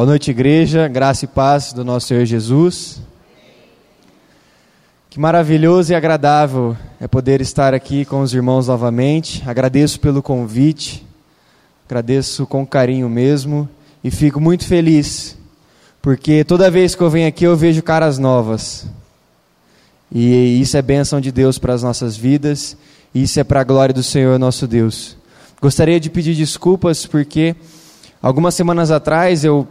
Boa noite, igreja, graça e paz do nosso Senhor Jesus. Que maravilhoso e agradável é poder estar aqui com os irmãos novamente. Agradeço pelo convite, agradeço com carinho mesmo e fico muito feliz, porque toda vez que eu venho aqui eu vejo caras novas. E isso é bênção de Deus para as nossas vidas, e isso é para a glória do Senhor nosso Deus. Gostaria de pedir desculpas porque algumas semanas atrás eu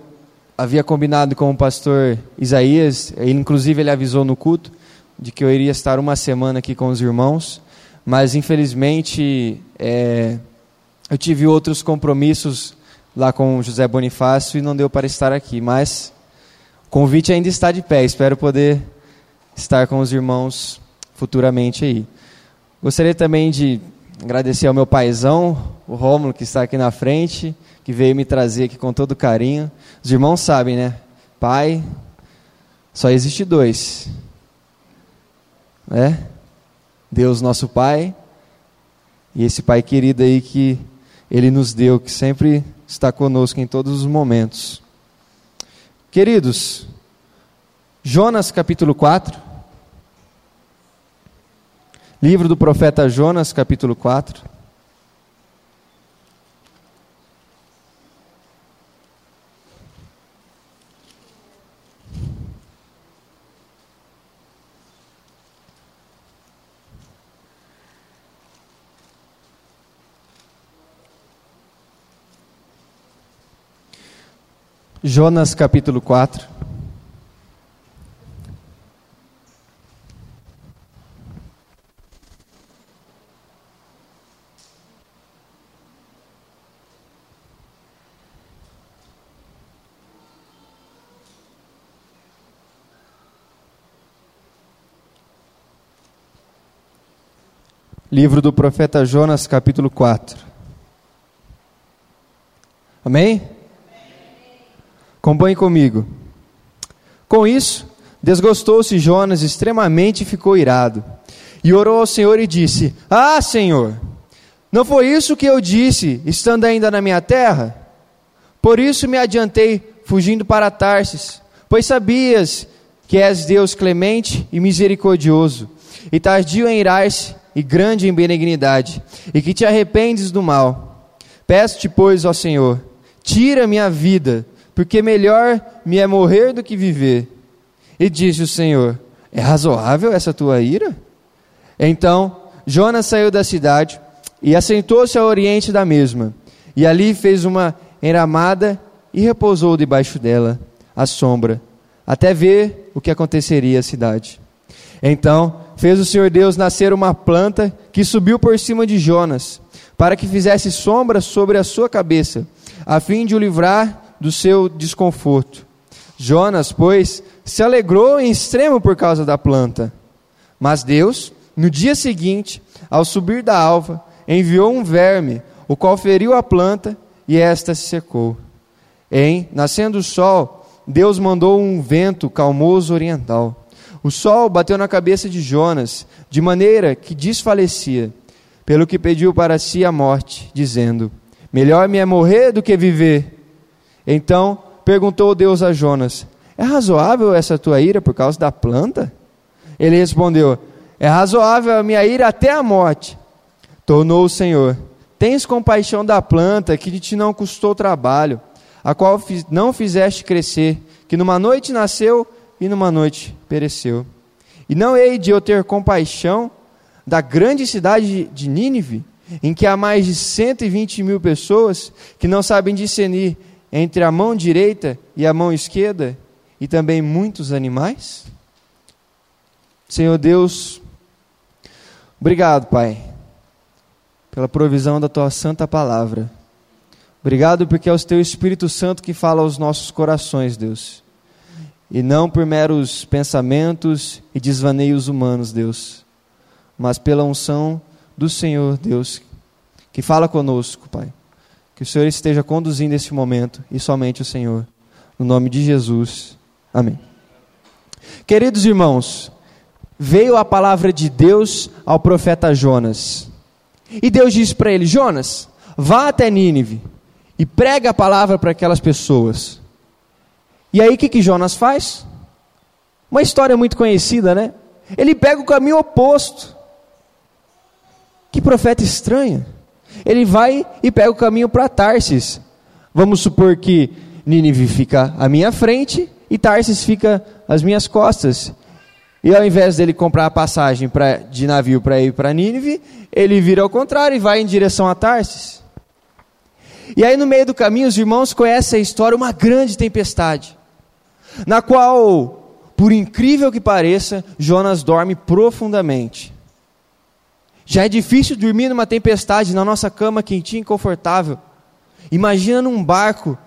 havia combinado com o pastor Isaías, inclusive ele avisou no culto, de que eu iria estar uma semana aqui com os irmãos, mas infelizmente é, eu tive outros compromissos lá com José Bonifácio e não deu para estar aqui, mas o convite ainda está de pé, espero poder estar com os irmãos futuramente aí. Gostaria também de agradecer ao meu paizão, o Rômulo, que está aqui na frente, que veio me trazer aqui com todo carinho. Os irmãos sabem, né? Pai, só existe dois. Né? Deus nosso Pai e esse Pai querido aí que Ele nos deu, que sempre está conosco em todos os momentos. Queridos, Jonas capítulo 4, livro do profeta Jonas capítulo 4. Jonas capítulo 4. Livro do profeta Jonas, capítulo 4. Amém? Acompanhe comigo. Com isso, desgostou-se Jonas extremamente e ficou irado. E orou ao Senhor e disse: Ah, Senhor, não foi isso que eu disse, estando ainda na minha terra? Por isso me adiantei, fugindo para Tarsis, pois sabias que és Deus clemente e misericordioso, e tardio em irar-se e grande em benignidade, e que te arrependes do mal. Peço-te, pois, ó Senhor, tira minha vida, porque melhor me é morrer do que viver. E disse o Senhor: É razoável essa tua ira? Então Jonas saiu da cidade e assentou-se ao oriente da mesma, e ali fez uma enramada e repousou debaixo dela, à sombra, até ver o que aconteceria à cidade. Então fez o Senhor Deus nascer uma planta que subiu por cima de Jonas, para que fizesse sombra sobre a sua cabeça, a fim de o livrar do seu desconforto. Jonas, pois, se alegrou em extremo por causa da planta. Mas Deus, no dia seguinte, ao subir da alva, enviou um verme, o qual feriu a planta e esta se secou. Em nascendo o sol, Deus mandou um vento calmoso oriental. O sol bateu na cabeça de Jonas, de maneira que desfalecia, pelo que pediu para si a morte, dizendo: Melhor me é morrer do que viver. Então perguntou Deus a Jonas: É razoável essa tua ira por causa da planta? Ele respondeu: É razoável a minha ira até a morte. Tornou o Senhor: Tens compaixão da planta que te não custou trabalho, a qual não fizeste crescer, que numa noite nasceu e numa noite pereceu. E não hei de eu ter compaixão da grande cidade de Nínive, em que há mais de 120 mil pessoas que não sabem discernir entre a mão direita e a mão esquerda, e também muitos animais? Senhor Deus, obrigado, Pai, pela provisão da tua santa palavra. Obrigado porque é o teu Espírito Santo que fala aos nossos corações, Deus. E não por meros pensamentos e desvaneios humanos, Deus, mas pela unção do Senhor, Deus, que fala conosco, Pai. Que o Senhor esteja conduzindo esse momento e somente o Senhor. No nome de Jesus. Amém. Queridos irmãos, veio a palavra de Deus ao profeta Jonas. E Deus disse para ele: Jonas, vá até Nínive e prega a palavra para aquelas pessoas. E aí o que, que Jonas faz? Uma história muito conhecida, né? Ele pega o caminho oposto. Que profeta estranho. Ele vai e pega o caminho para Tarsis. Vamos supor que Nínive fica à minha frente e Tarsis fica às minhas costas. E ao invés dele comprar a passagem pra, de navio para ir para Nínive, ele vira ao contrário e vai em direção a Tarsis. E aí no meio do caminho os irmãos conhecem a história, uma grande tempestade, na qual, por incrível que pareça, Jonas dorme profundamente. Já é difícil dormir numa tempestade na nossa cama quentinha e confortável. Imagina num barco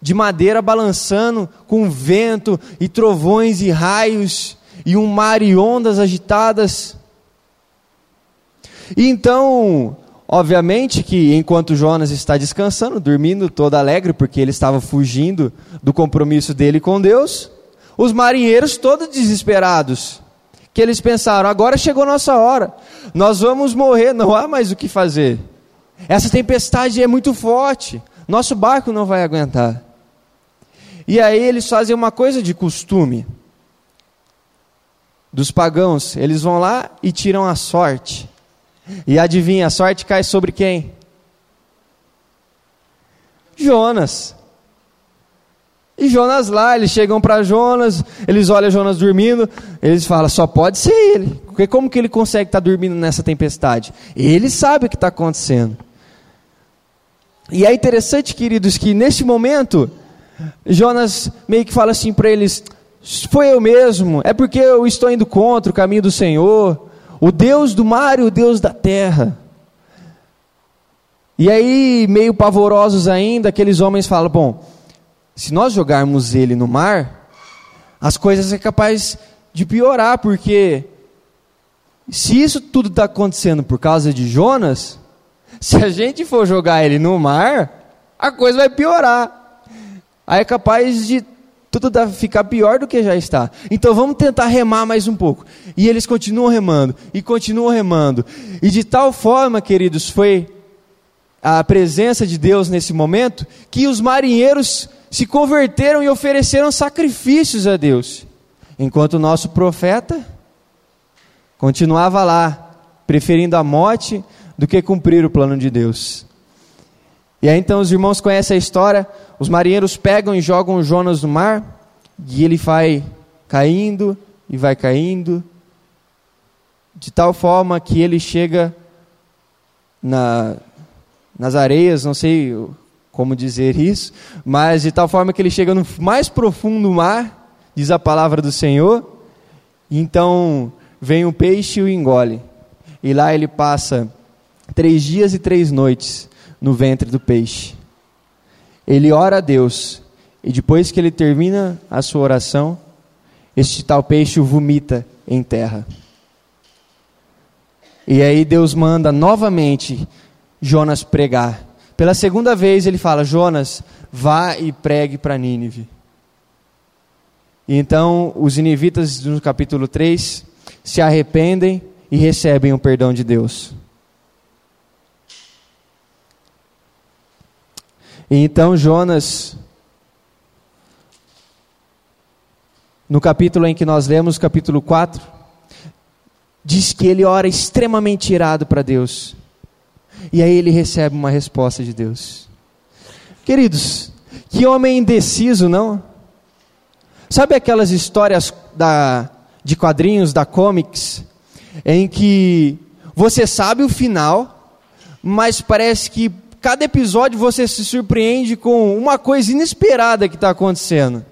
de madeira balançando com vento e trovões e raios e um mar e ondas agitadas. E então, obviamente que enquanto Jonas está descansando, dormindo todo alegre, porque ele estava fugindo do compromisso dele com Deus, os marinheiros todos desesperados, que eles pensaram: agora chegou nossa hora, nós vamos morrer, não há mais o que fazer. Essa tempestade é muito forte, nosso barco não vai aguentar. E aí eles fazem uma coisa de costume dos pagãos, eles vão lá e tiram a sorte. E adivinha, a sorte cai sobre quem? Jonas. E Jonas lá, eles chegam para Jonas, eles olham Jonas dormindo, eles falam, só pode ser ele. Porque como que ele consegue estar tá dormindo nessa tempestade? Ele sabe o que está acontecendo. E é interessante, queridos, que nesse momento, Jonas meio que fala assim para eles: foi eu mesmo, é porque eu estou indo contra o caminho do Senhor, o Deus do mar e o Deus da terra. E aí, meio pavorosos ainda, aqueles homens falam: bom, se nós jogarmos ele no mar, as coisas é capaz de piorar, porque se isso tudo está acontecendo por causa de Jonas, se a gente for jogar ele no mar, a coisa vai piorar. Aí é capaz de tudo ficar pior do que já está. Então vamos tentar remar mais um pouco. E eles continuam remando, e continuam remando. E de tal forma, queridos, foi a presença de Deus nesse momento, que os marinheiros se converteram e ofereceram sacrifícios a Deus. Enquanto o nosso profeta continuava lá, preferindo a morte do que cumprir o plano de Deus. E aí então os irmãos conhecem a história, os marinheiros pegam e jogam Jonas no mar, e ele vai caindo e vai caindo, de tal forma que ele chega na, nas areias, não sei como dizer isso, mas de tal forma que ele chega no mais profundo mar, diz a palavra do Senhor, então vem o peixe e o engole. E lá ele passa três dias e três noites no ventre do peixe. Ele ora a Deus, e depois que ele termina a sua oração, este tal peixe o vomita em terra. E aí Deus manda novamente Jonas pregar. Pela segunda vez ele fala: Jonas, vá e pregue para Nínive. E então os ninivitas, no capítulo 3, se arrependem e recebem o perdão de Deus. E então Jonas, no capítulo em que nós lemos, capítulo 4, diz que ele ora extremamente irado para Deus. E aí ele recebe uma resposta de Deus. Queridos, que homem indeciso, não? Sabe aquelas histórias da, de quadrinhos, da comics, em que você sabe o final, mas parece que cada episódio você se surpreende com uma coisa inesperada que está acontecendo.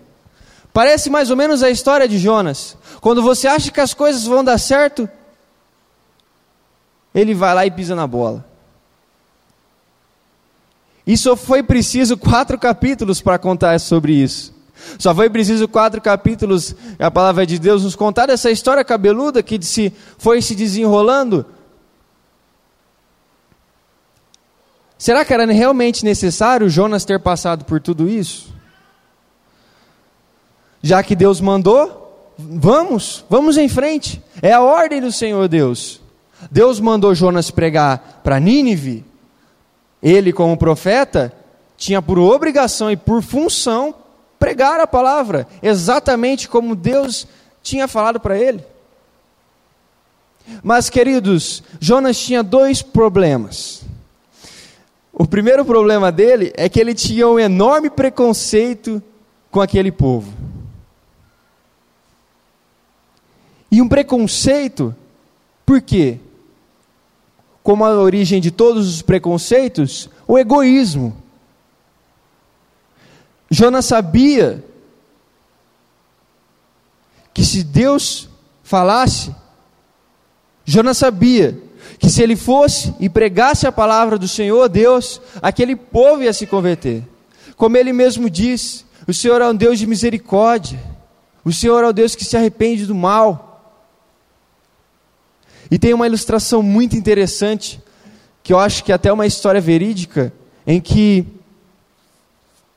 Parece mais ou menos a história de Jonas. Quando você acha que as coisas vão dar certo, ele vai lá e pisa na bola. E só foi preciso quatro capítulos para contar sobre isso. Só foi preciso quatro capítulos, a palavra de Deus nos contar essa história cabeluda que se foi se desenrolando Será que era realmente necessário Jonas ter passado por tudo isso? Já que Deus mandou, vamos, vamos em frente. É a ordem do Senhor Deus. Deus mandou Jonas pregar para Nínive. Ele, como profeta, tinha por obrigação e por função pregar a palavra exatamente como Deus tinha falado para ele. Mas, queridos, Jonas tinha dois problemas. O primeiro problema dele é que ele tinha um enorme preconceito com aquele povo. E um preconceito, por quê? Como a origem de todos os preconceitos, o egoísmo. Jonas sabia que se Deus falasse, Jonas sabia que se ele fosse e pregasse a palavra do Senhor Deus, aquele povo ia se converter. Como ele mesmo disse, o Senhor é um Deus de misericórdia, o Senhor é o Deus que se arrepende do mal. E tem uma ilustração muito interessante, que eu acho que é até uma história verídica, em que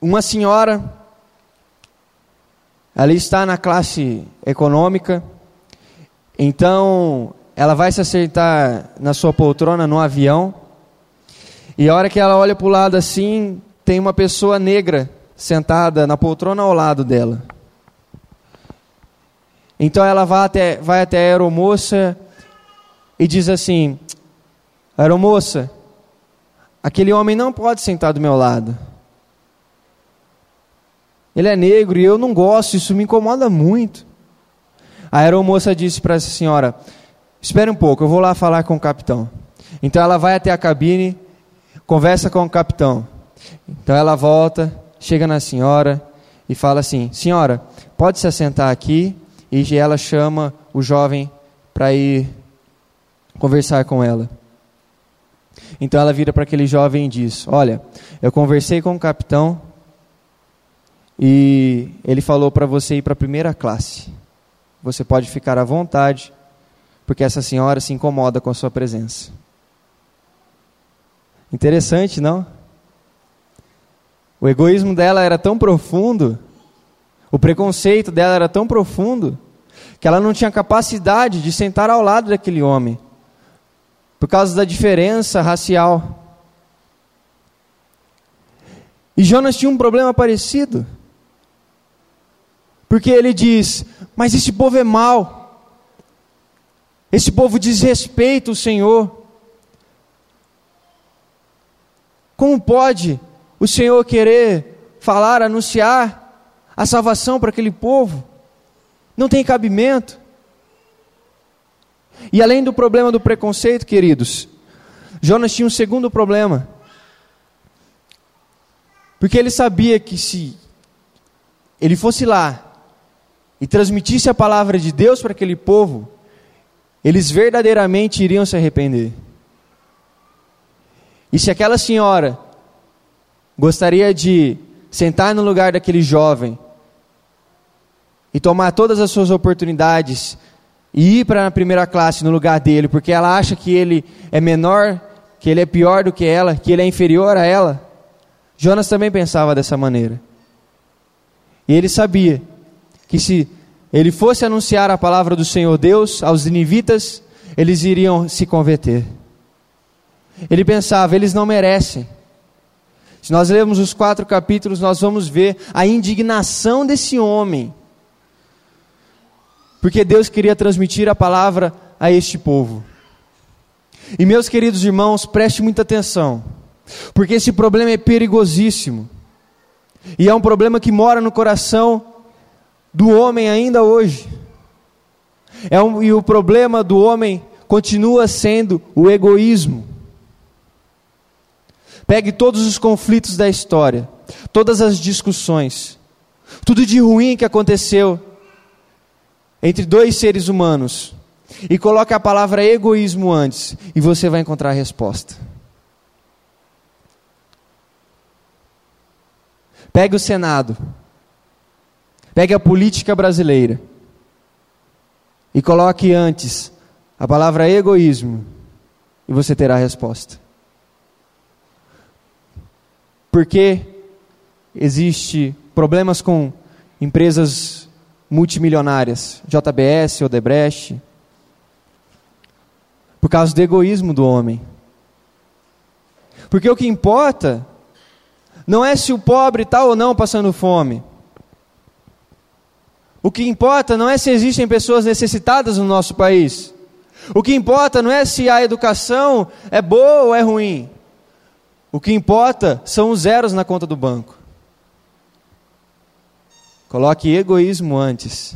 uma senhora, ela está na classe econômica, então ela vai se acertar na sua poltrona no avião, e a hora que ela olha para o lado assim, tem uma pessoa negra sentada na poltrona ao lado dela. Então ela vai até, vai até a aeromoça e diz assim: Aeromoça, aquele homem não pode sentar do meu lado. Ele é negro e eu não gosto, isso me incomoda muito. A aeromoça disse para essa senhora: Espere um pouco, eu vou lá falar com o capitão. Então ela vai até a cabine, conversa com o capitão. Então ela volta, chega na senhora e fala assim: Senhora, pode se assentar aqui. E ela chama o jovem para ir conversar com ela. Então ela vira para aquele jovem e diz: Olha, eu conversei com o capitão e ele falou para você ir para a primeira classe. Você pode ficar à vontade, porque essa senhora se incomoda com a sua presença. Interessante, não? O egoísmo dela era tão profundo, o preconceito dela era tão profundo, que ela não tinha capacidade de sentar ao lado daquele homem, por causa da diferença racial. E Jonas tinha um problema parecido. Porque ele diz: Mas esse povo é mau, esse povo desrespeita o Senhor. Como pode o Senhor querer falar, anunciar a salvação para aquele povo? Não tem cabimento. E além do problema do preconceito, queridos, Jonas tinha um segundo problema. Porque ele sabia que se ele fosse lá e transmitisse a palavra de Deus para aquele povo, eles verdadeiramente iriam se arrepender. E se aquela senhora gostaria de sentar no lugar daquele jovem e tomar todas as suas oportunidades e ir para a primeira classe no lugar dele, porque ela acha que ele é menor, que ele é pior do que ela, que ele é inferior a ela, Jonas também pensava dessa maneira. E ele sabia que se ele fosse anunciar a palavra do Senhor Deus aos ninivitas, eles iriam se converter. Ele pensava, eles não merecem. Se nós lermos os quatro capítulos, nós vamos ver a indignação desse homem. Porque Deus queria transmitir a palavra a este povo. E meus queridos irmãos, preste muita atenção, porque esse problema é perigosíssimo. E é um problema que mora no coração do homem ainda hoje. É um, e o problema do homem continua sendo o egoísmo. Pegue todos os conflitos da história, todas as discussões, tudo de ruim que aconteceu entre dois seres humanos, e coloque a palavra egoísmo antes, e você vai encontrar a resposta. Pegue o Senado, Pegue a política brasileira e coloque antes a palavra egoísmo e você terá a resposta. Porque existe problemas com empresas multimilionárias, JBS, Odebrecht, por causa do egoísmo do homem. Porque o que importa não é se o pobre está ou não passando fome. O que importa não é se existem pessoas necessitadas no nosso país. O que importa não é se a educação é boa ou é ruim. O que importa são os zeros na conta do banco. Coloque egoísmo antes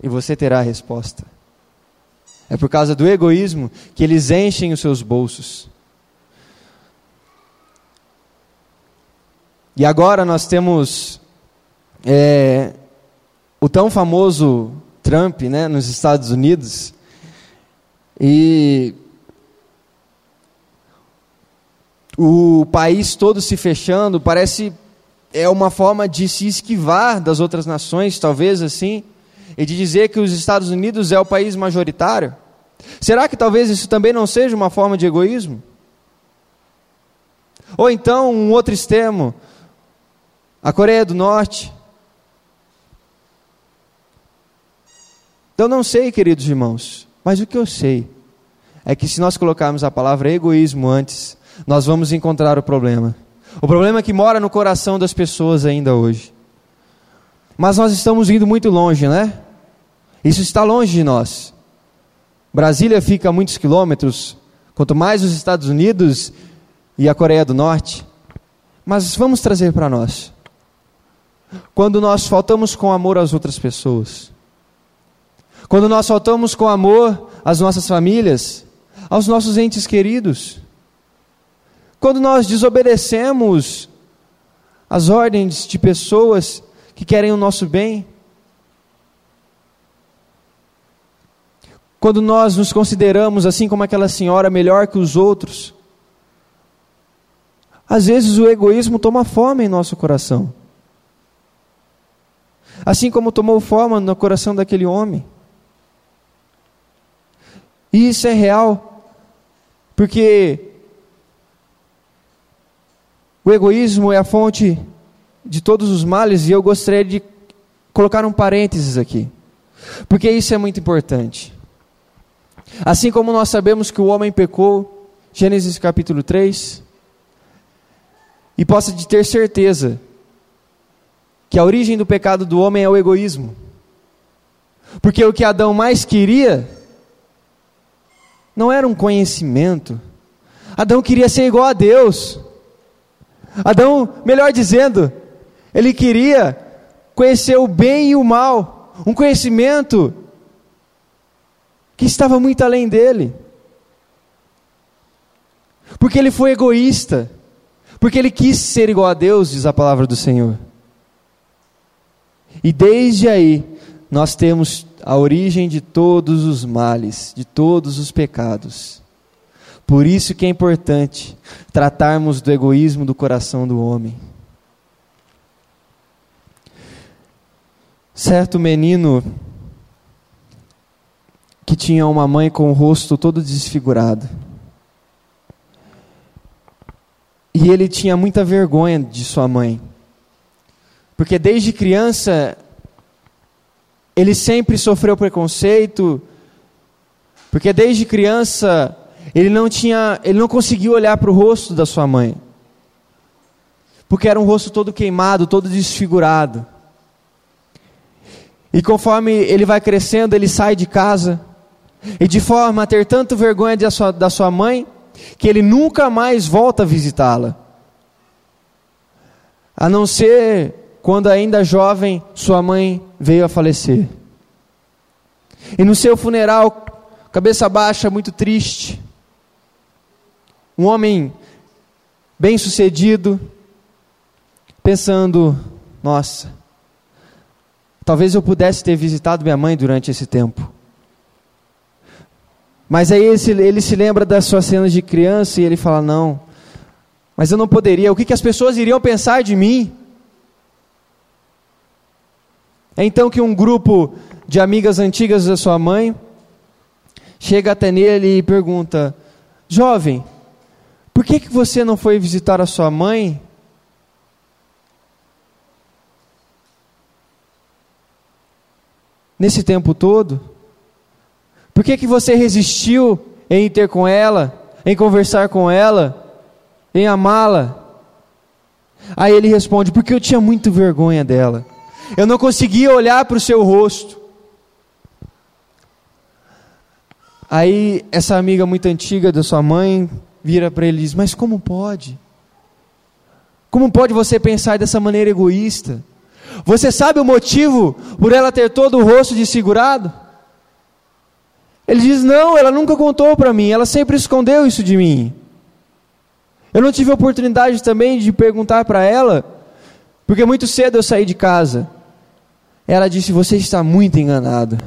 e você terá a resposta. É por causa do egoísmo que eles enchem os seus bolsos. E agora nós temos é, o tão famoso Trump né, nos Estados Unidos. E o país todo se fechando, parece é uma forma de se esquivar das outras nações, talvez assim, e de dizer que os Estados Unidos é o país majoritário. Será que talvez isso também não seja uma forma de egoísmo? Ou então um outro extremo, a Coreia do Norte. Eu não sei, queridos irmãos, mas o que eu sei é que se nós colocarmos a palavra egoísmo antes, nós vamos encontrar o problema. O problema é que mora no coração das pessoas ainda hoje. Mas nós estamos indo muito longe, né? Isso está longe de nós. Brasília fica a muitos quilômetros, quanto mais os Estados Unidos e a Coreia do Norte. Mas vamos trazer para nós. Quando nós faltamos com amor às outras pessoas, quando nós faltamos com amor às nossas famílias, aos nossos entes queridos, quando nós desobedecemos as ordens de pessoas que querem o nosso bem, quando nós nos consideramos, assim como aquela senhora, melhor que os outros, às vezes o egoísmo toma forma em nosso coração. Assim como tomou forma no coração daquele homem. E isso é real, porque o egoísmo é a fonte de todos os males e eu gostaria de colocar um parênteses aqui, porque isso é muito importante. Assim como nós sabemos que o homem pecou, Gênesis capítulo 3, e possa ter certeza que a origem do pecado do homem é o egoísmo. Porque o que Adão mais queria não era um conhecimento. Adão queria ser igual a Deus. Adão, melhor dizendo, ele queria conhecer o bem e o mal, um conhecimento que estava muito além dele. Porque ele foi egoísta, porque ele quis ser igual a Deus, diz a palavra do Senhor. E desde aí, nós temos a origem de todos os males, de todos os pecados. Por isso que é importante tratarmos do egoísmo do coração do homem. Certo menino que tinha uma mãe com o rosto todo desfigurado. E ele tinha muita vergonha de sua mãe. Porque desde criança ele sempre sofreu preconceito, porque desde criança ele não tinha, ele não conseguiu olhar para o rosto da sua mãe. Porque era um rosto todo queimado, todo desfigurado. E conforme ele vai crescendo, ele sai de casa, e de forma a ter tanto vergonha da sua, da sua mãe, que ele nunca mais volta a visitá-la. A não ser quando ainda jovem, sua mãe veio a falecer. E no seu funeral, cabeça baixa, muito triste, um homem bem-sucedido, pensando: nossa, talvez eu pudesse ter visitado minha mãe durante esse tempo. Mas aí ele se, lembra das suas cenas de criança e ele fala: não, mas eu não poderia, o que, que as pessoas iriam pensar de mim? É então que um grupo de amigas antigas da sua mãe chega até nele e pergunta: Jovem, por que, que você não foi visitar a sua mãe? Nesse tempo todo? Por que, que você resistiu em ir ter com ela, em conversar com ela, em amá-la? Aí ele responde: Porque eu tinha muito vergonha dela. Eu não conseguia olhar para o seu rosto. Aí essa amiga muito antiga da sua mãe vira para ele e diz: Mas como pode? Como pode você pensar dessa maneira egoísta? Você sabe o motivo por ela ter todo o rosto desfigurado? Ele diz: Não, ela nunca contou para mim, ela sempre escondeu isso de mim. Eu não tive oportunidade também de perguntar para ela, porque muito cedo eu saí de casa. Ela disse: Você está muito enganado.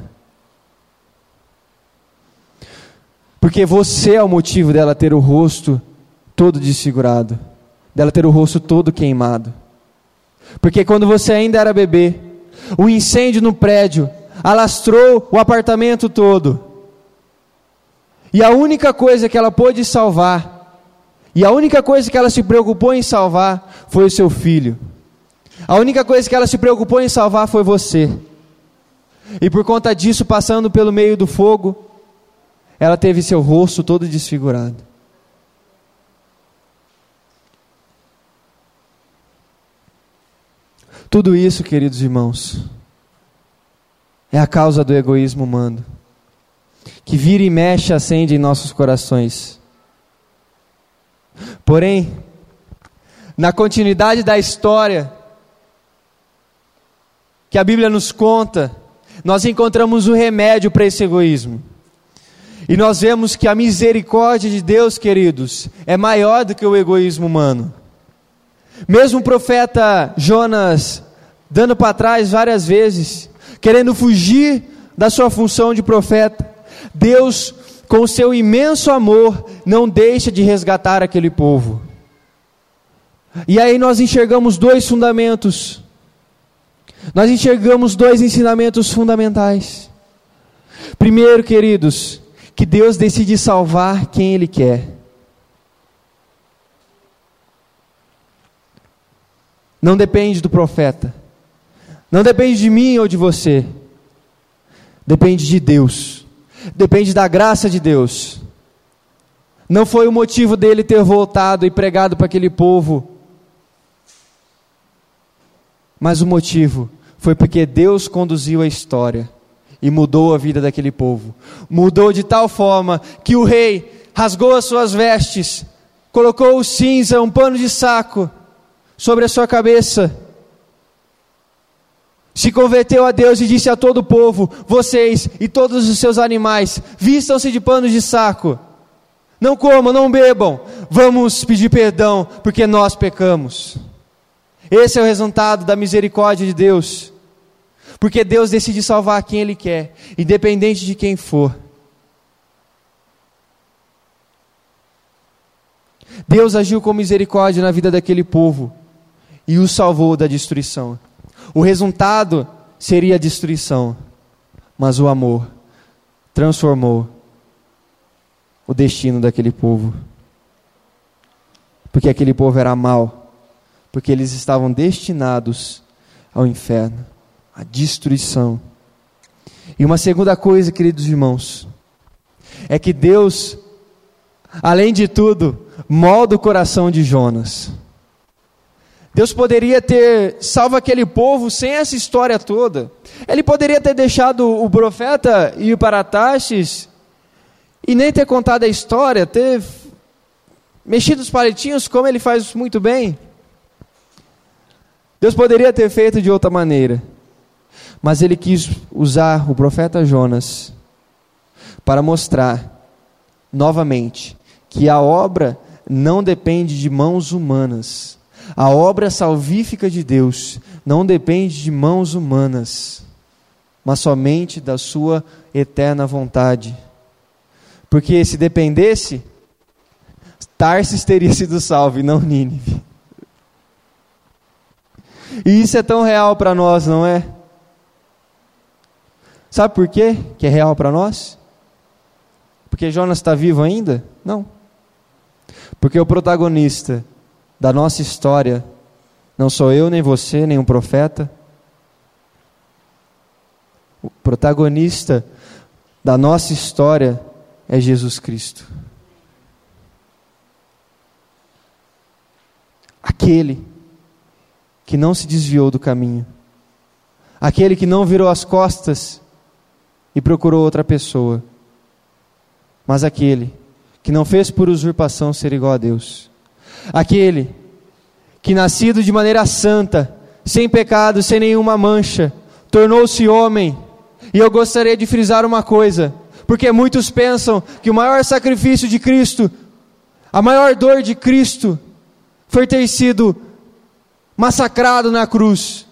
Porque você é o motivo dela ter o rosto todo desfigurado, dela ter o rosto todo queimado. Porque quando você ainda era bebê, o incêndio no prédio alastrou o apartamento todo. E a única coisa que ela pôde salvar, e a única coisa que ela se preocupou em salvar, foi o seu filho. A única coisa que ela se preocupou em salvar foi você. E por conta disso, passando pelo meio do fogo, ela teve seu rosto todo desfigurado. Tudo isso, queridos irmãos, é a causa do egoísmo humano, que vira e mexe acende em nossos corações. Porém, na continuidade da história que a Bíblia nos conta, nós encontramos o remédio para esse egoísmo. E nós vemos que a misericórdia de Deus, queridos, é maior do que o egoísmo humano. Mesmo o profeta Jonas dando para trás várias vezes, querendo fugir da sua função de profeta, Deus, com seu imenso amor, não deixa de resgatar aquele povo. E aí nós enxergamos dois fundamentos. Nós enxergamos dois ensinamentos fundamentais. Primeiro, queridos, que Deus decide salvar quem Ele quer. Não depende do profeta, não depende de mim ou de você, depende de Deus, depende da graça de Deus. Não foi o motivo dele ter voltado e pregado para aquele povo, mas o motivo foi porque Deus conduziu a história e mudou a vida daquele povo. Mudou de tal forma que o rei rasgou as suas vestes, colocou o cinza, um pano de saco, sobre a sua cabeça. Se converteu a Deus e disse a todo o povo: Vocês e todos os seus animais, vistam-se de panos de saco. Não comam, não bebam. Vamos pedir perdão, porque nós pecamos. Esse é o resultado da misericórdia de Deus. Porque Deus decide salvar quem Ele quer, independente de quem for. Deus agiu com misericórdia na vida daquele povo e o salvou da destruição. O resultado seria a destruição, mas o amor transformou o destino daquele povo. Porque aquele povo era mau, porque eles estavam destinados ao inferno a destruição. E uma segunda coisa, queridos irmãos, é que Deus, além de tudo, molda o coração de Jonas. Deus poderia ter salvo aquele povo sem essa história toda. Ele poderia ter deixado o profeta ir para Tarsis e nem ter contado a história, ter mexido os palitinhos como ele faz muito bem. Deus poderia ter feito de outra maneira. Mas ele quis usar o profeta Jonas para mostrar novamente que a obra não depende de mãos humanas. A obra salvífica de Deus não depende de mãos humanas, mas somente da sua eterna vontade. Porque se dependesse, Tarsis teria sido salvo e não Nínive. E isso é tão real para nós, não é? Sabe por quê que é real para nós? Porque Jonas está vivo ainda? Não. Porque o protagonista da nossa história não sou eu, nem você, nem um profeta. O protagonista da nossa história é Jesus Cristo. Aquele que não se desviou do caminho, aquele que não virou as costas e procurou outra pessoa, mas aquele que não fez por usurpação ser igual a Deus, aquele que, nascido de maneira santa, sem pecado, sem nenhuma mancha, tornou-se homem. E eu gostaria de frisar uma coisa, porque muitos pensam que o maior sacrifício de Cristo, a maior dor de Cristo, foi ter sido massacrado na cruz.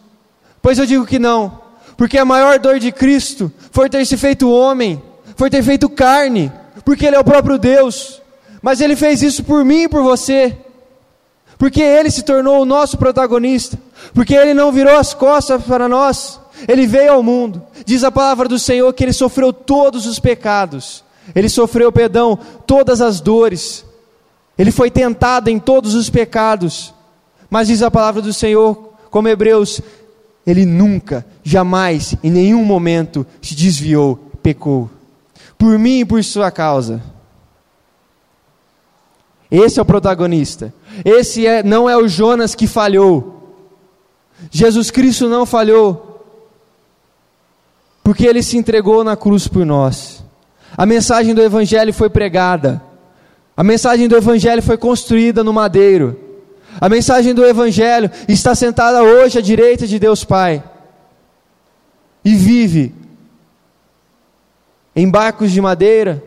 Pois eu digo que não, porque a maior dor de Cristo foi ter se feito homem, foi ter feito carne, porque Ele é o próprio Deus, mas Ele fez isso por mim e por você, porque Ele se tornou o nosso protagonista, porque Ele não virou as costas para nós, Ele veio ao mundo, diz a palavra do Senhor que Ele sofreu todos os pecados, Ele sofreu, perdão, todas as dores, Ele foi tentado em todos os pecados, mas diz a palavra do Senhor, como Hebreus, Ele nunca, jamais, em nenhum momento se desviou, pecou por mim e por sua causa. Esse é o protagonista. Esse é, não é o Jonas que falhou. Jesus Cristo não falhou. Porque ele se entregou na cruz por nós. A mensagem do Evangelho foi pregada. A mensagem do Evangelho foi construída no madeiro. A mensagem do Evangelho está sentada hoje à direita de Deus Pai. E vive em barcos de madeira,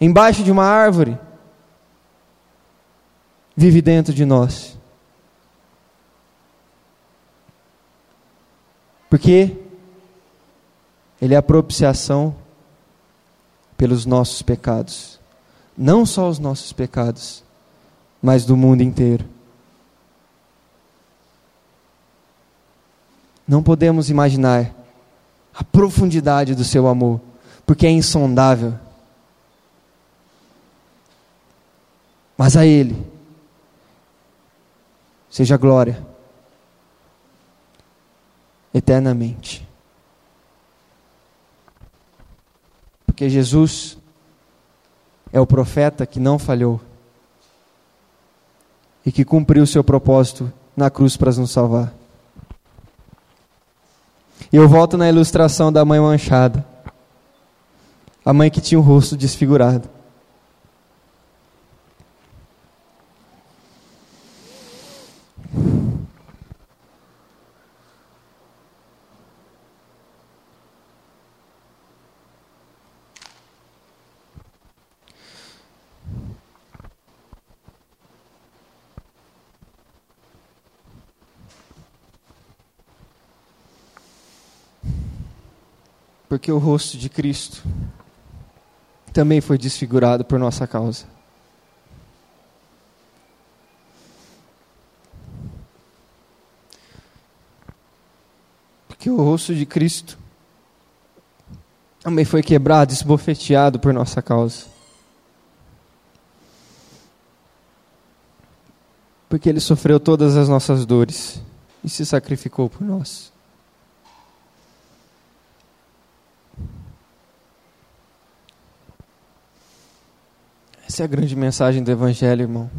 embaixo de uma árvore, vive dentro de nós. Porque Ele é a propiciação pelos nossos pecados. Não só os nossos pecados, mas do mundo inteiro. Não podemos imaginar a profundidade do seu amor, porque é insondável. Mas a Ele seja glória eternamente. Porque Jesus é o profeta que não falhou e que cumpriu o seu propósito na cruz para nos salvar. E eu volto na ilustração da mãe manchada. A mãe que tinha o rosto desfigurado. Porque o rosto de Cristo também foi desfigurado por nossa causa. Porque o rosto de Cristo também foi quebrado, esbofeteado por nossa causa. Porque Ele sofreu todas as nossas dores e se sacrificou por nós. Essa é a grande mensagem do Evangelho, irmão.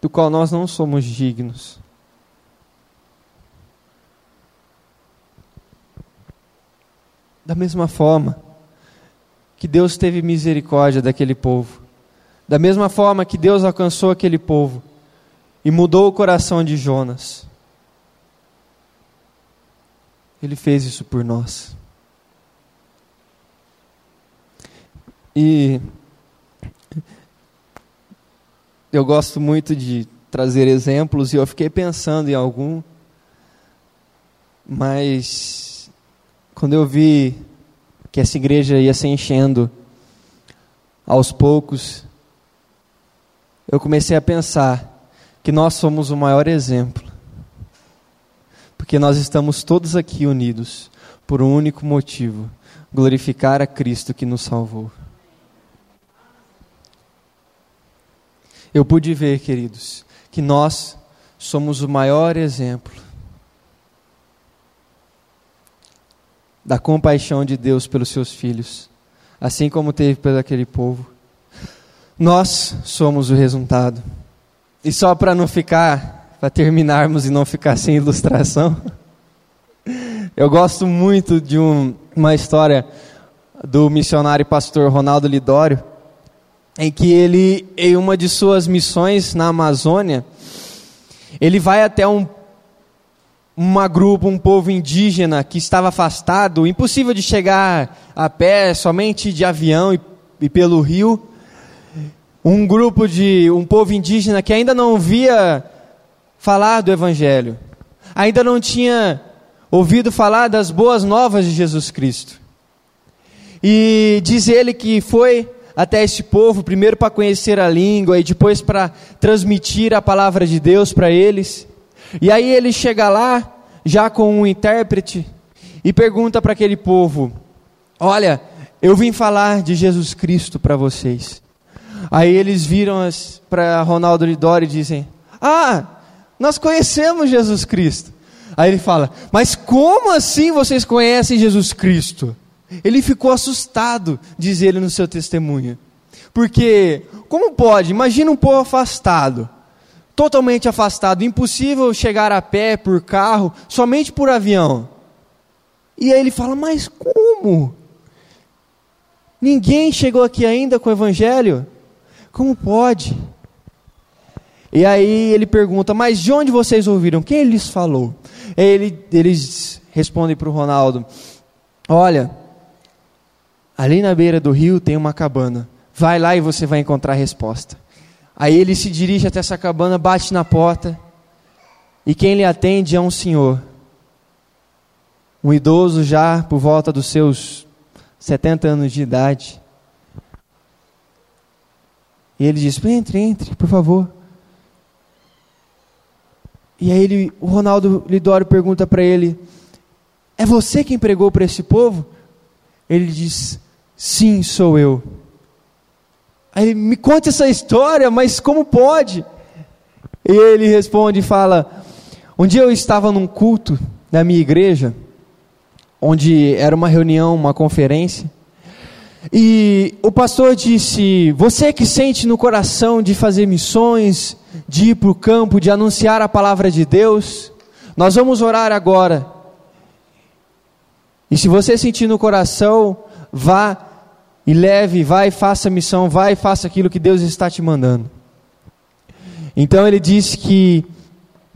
Do qual nós não somos dignos. Da mesma forma que Deus teve misericórdia daquele povo, da mesma forma que Deus alcançou aquele povo e mudou o coração de Jonas, Ele fez isso por nós. E eu gosto muito de trazer exemplos e eu fiquei pensando em algum, mas quando eu vi que essa igreja ia se enchendo aos poucos, eu comecei a pensar que nós somos o maior exemplo. Porque nós estamos todos aqui unidos por um único motivo: glorificar a Cristo que nos salvou. Eu pude ver, queridos, que nós somos o maior exemplo da compaixão de Deus pelos seus filhos, assim como teve pelo aquele povo. Nós somos o resultado. E só para não ficar para terminarmos e não ficar sem ilustração. Eu gosto muito de um, uma história do missionário e pastor Ronaldo Lidório, em que ele, em uma de suas missões na Amazônia, ele vai até um uma grupo, um povo indígena que estava afastado, impossível de chegar a pé, somente de avião e, e pelo rio. Um grupo de um povo indígena que ainda não via falar do evangelho, ainda não tinha ouvido falar das boas novas de Jesus Cristo. E diz ele que foi até esse povo, primeiro para conhecer a língua e depois para transmitir a palavra de Deus para eles. E aí ele chega lá, já com um intérprete, e pergunta para aquele povo: Olha, eu vim falar de Jesus Cristo para vocês. Aí eles viram para Ronaldo Lidori e dizem: Ah, nós conhecemos Jesus Cristo. Aí ele fala: Mas como assim vocês conhecem Jesus Cristo? Ele ficou assustado, diz ele no seu testemunho. Porque, como pode? Imagina um povo afastado totalmente afastado, impossível chegar a pé, por carro, somente por avião. E aí ele fala: Mas como? Ninguém chegou aqui ainda com o Evangelho? Como pode? E aí ele pergunta: Mas de onde vocês ouviram? Quem lhes falou? Ele, eles respondem para o Ronaldo: Olha, ali na beira do rio tem uma cabana. Vai lá e você vai encontrar a resposta. Aí ele se dirige até essa cabana, bate na porta, e quem lhe atende é um senhor, um idoso já por volta dos seus 70 anos de idade. E ele diz: Entre, entre, por favor. E aí ele, o Ronaldo Lidório pergunta para ele: É você quem pregou para esse povo? Ele diz: Sim, sou eu. Aí ele me conta essa história, mas como pode? Ele responde e fala: Um dia eu estava num culto na minha igreja, onde era uma reunião, uma conferência, e o pastor disse: Você que sente no coração de fazer missões, de ir para o campo, de anunciar a palavra de Deus, nós vamos orar agora. E se você sentir no coração, vá e leve, vai, faça a missão, vai, faça aquilo que Deus está te mandando. Então ele disse que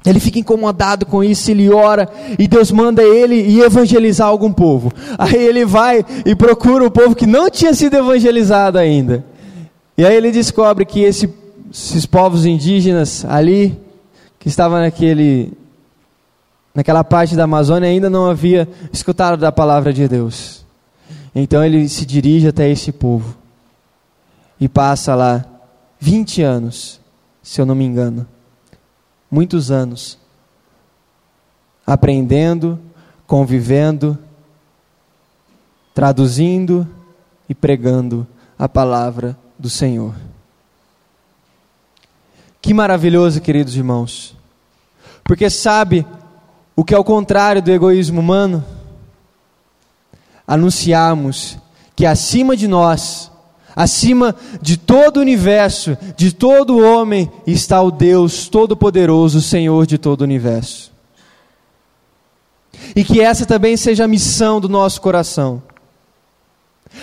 ele fica incomodado com isso, ele ora e Deus manda ele ir evangelizar algum povo. Aí ele vai e procura o povo que não tinha sido evangelizado ainda. E aí ele descobre que esse, esses povos indígenas ali, que estavam naquele, naquela parte da Amazônia, ainda não havia escutado da palavra de Deus. Então ele se dirige até esse povo e passa lá 20 anos, se eu não me engano, muitos anos, aprendendo, convivendo, traduzindo e pregando a palavra do Senhor. Que maravilhoso, queridos irmãos, porque sabe o que é o contrário do egoísmo humano? anunciarmos que acima de nós, acima de todo o universo, de todo homem, está o Deus Todo-Poderoso, Senhor de todo o universo. E que essa também seja a missão do nosso coração.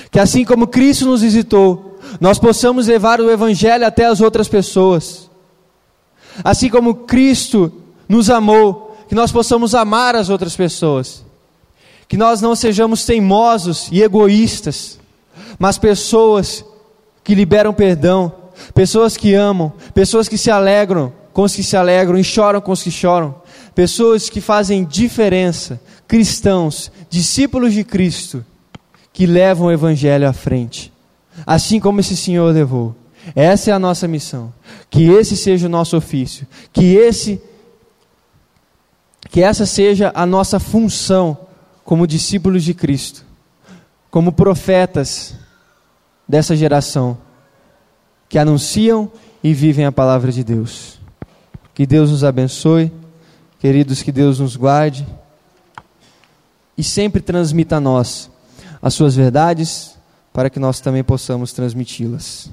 Que assim como Cristo nos visitou, nós possamos levar o Evangelho até as outras pessoas. Assim como Cristo nos amou, que nós possamos amar as outras pessoas que nós não sejamos teimosos e egoístas, mas pessoas que liberam perdão, pessoas que amam, pessoas que se alegram com os que se alegram e choram com os que choram, pessoas que fazem diferença, cristãos, discípulos de Cristo, que levam o Evangelho à frente, assim como esse Senhor levou. Essa é a nossa missão. Que esse seja o nosso ofício, que esse que essa seja a nossa função como discípulos de Cristo, como profetas dessa geração, que anunciam e vivem a palavra de Deus. Que Deus nos abençoe, queridos, que Deus nos guarde e sempre transmita a nós as suas verdades, para que nós também possamos transmiti-las.